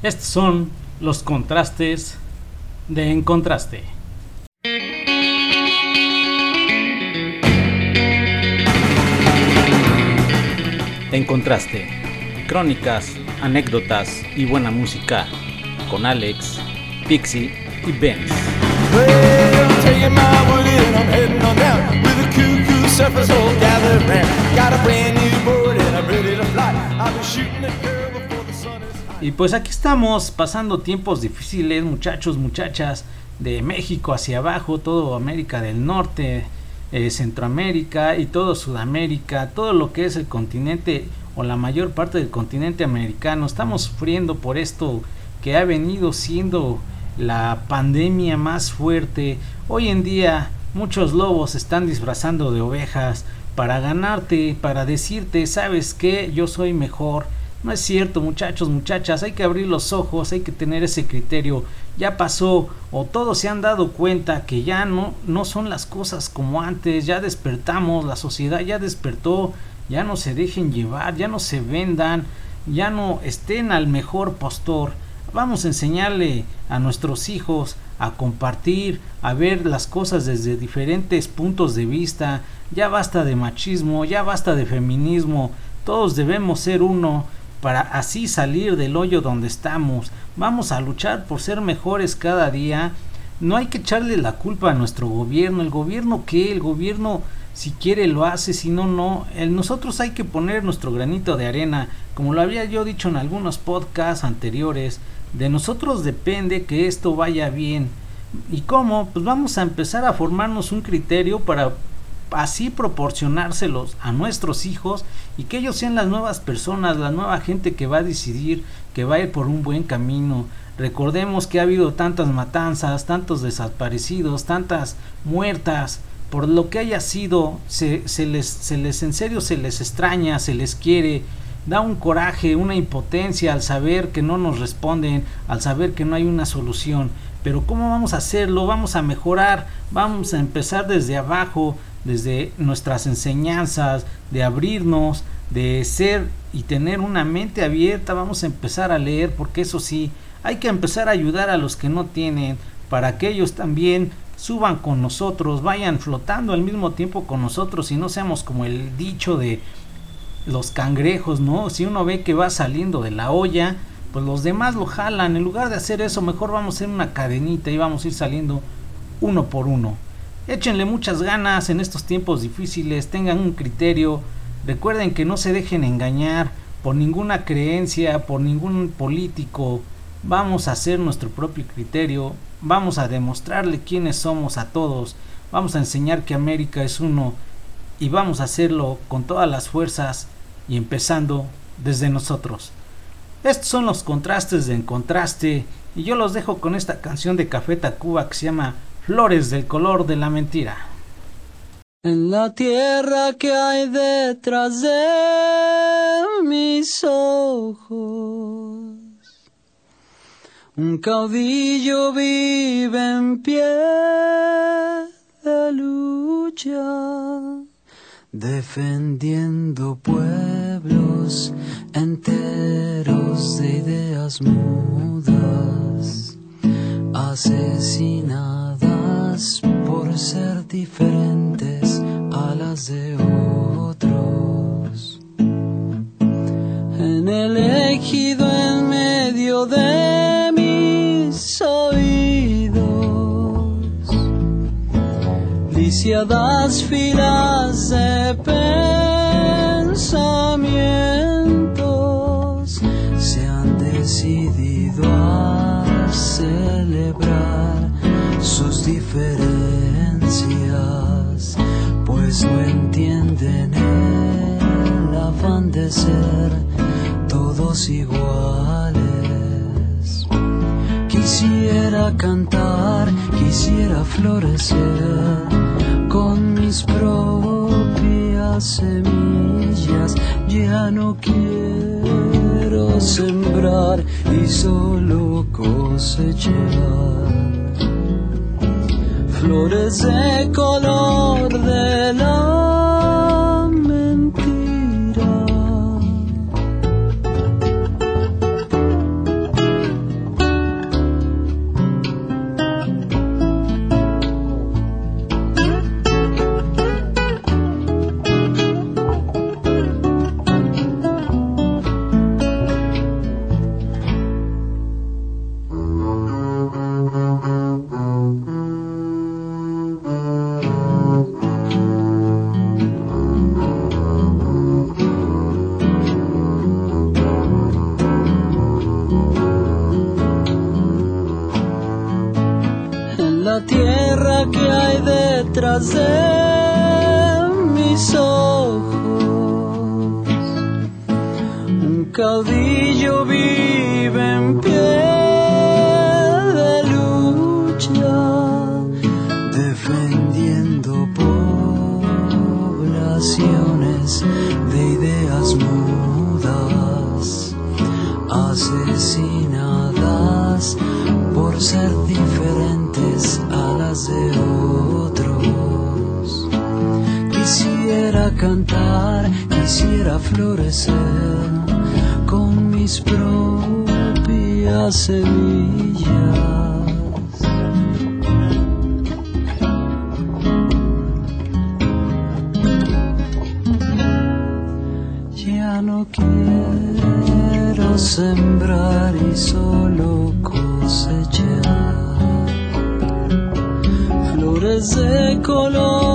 Estos son los contrastes de En Contraste. En Contraste, crónicas, anécdotas y buena música con Alex, Pixie y Benz. Y pues aquí estamos pasando tiempos difíciles, muchachos, muchachas, de México hacia abajo, todo América del Norte, eh, Centroamérica y todo Sudamérica, todo lo que es el continente o la mayor parte del continente americano. Estamos sufriendo por esto que ha venido siendo la pandemia más fuerte. Hoy en día muchos lobos están disfrazando de ovejas para ganarte, para decirte, sabes que yo soy mejor. No es cierto, muchachos, muchachas, hay que abrir los ojos, hay que tener ese criterio. Ya pasó o todos se han dado cuenta que ya no no son las cosas como antes, ya despertamos, la sociedad ya despertó, ya no se dejen llevar, ya no se vendan, ya no estén al mejor postor. Vamos a enseñarle a nuestros hijos a compartir, a ver las cosas desde diferentes puntos de vista. Ya basta de machismo, ya basta de feminismo. Todos debemos ser uno para así salir del hoyo donde estamos. Vamos a luchar por ser mejores cada día. No hay que echarle la culpa a nuestro gobierno. El gobierno qué? El gobierno si quiere lo hace, si no, no. El, nosotros hay que poner nuestro granito de arena. Como lo había yo dicho en algunos podcasts anteriores, de nosotros depende que esto vaya bien. ¿Y cómo? Pues vamos a empezar a formarnos un criterio para así proporcionárselos a nuestros hijos y que ellos sean las nuevas personas, la nueva gente que va a decidir que va a ir por un buen camino. Recordemos que ha habido tantas matanzas, tantos desaparecidos, tantas muertas, por lo que haya sido, se, les, se les en serio se les extraña, se les quiere, da un coraje, una impotencia al saber que no nos responden, al saber que no hay una solución. Pero ¿cómo vamos a hacerlo? Vamos a mejorar, vamos a empezar desde abajo, desde nuestras enseñanzas, de abrirnos, de ser y tener una mente abierta, vamos a empezar a leer, porque eso sí, hay que empezar a ayudar a los que no tienen, para que ellos también suban con nosotros, vayan flotando al mismo tiempo con nosotros y no seamos como el dicho de los cangrejos, ¿no? Si uno ve que va saliendo de la olla, pues los demás lo jalan. En lugar de hacer eso, mejor vamos a hacer una cadenita y vamos a ir saliendo uno por uno. Échenle muchas ganas en estos tiempos difíciles, tengan un criterio, recuerden que no se dejen engañar por ninguna creencia, por ningún político. Vamos a hacer nuestro propio criterio, vamos a demostrarle quiénes somos a todos, vamos a enseñar que América es uno y vamos a hacerlo con todas las fuerzas y empezando desde nosotros. Estos son los contrastes de En Contraste y yo los dejo con esta canción de Café Tacuba que se llama Flores del color de la mentira. En la tierra que hay detrás de mis ojos, un caudillo vive en pie de lucha defendiendo pueblos enteros de ideas mudas, por ser diferentes a las de otros. En el ejido en medio de mis oídos, lisiadas filas de pensamientos se han decidido a celebrar sus diferencias, pues no entienden el afán de ser todos iguales. Quisiera cantar, quisiera florecer con mis propias semillas. Ya no quiero sembrar y solo cosechar flores de color de la de mis ojos. Un caudillo vive en pie de lucha, defendiendo poblaciones de ideas mudas, asesinadas por ser diferentes Quisiera cantar, quisiera florecer con mis propias semillas. Ya no quiero sembrar y solo cosechar flores de color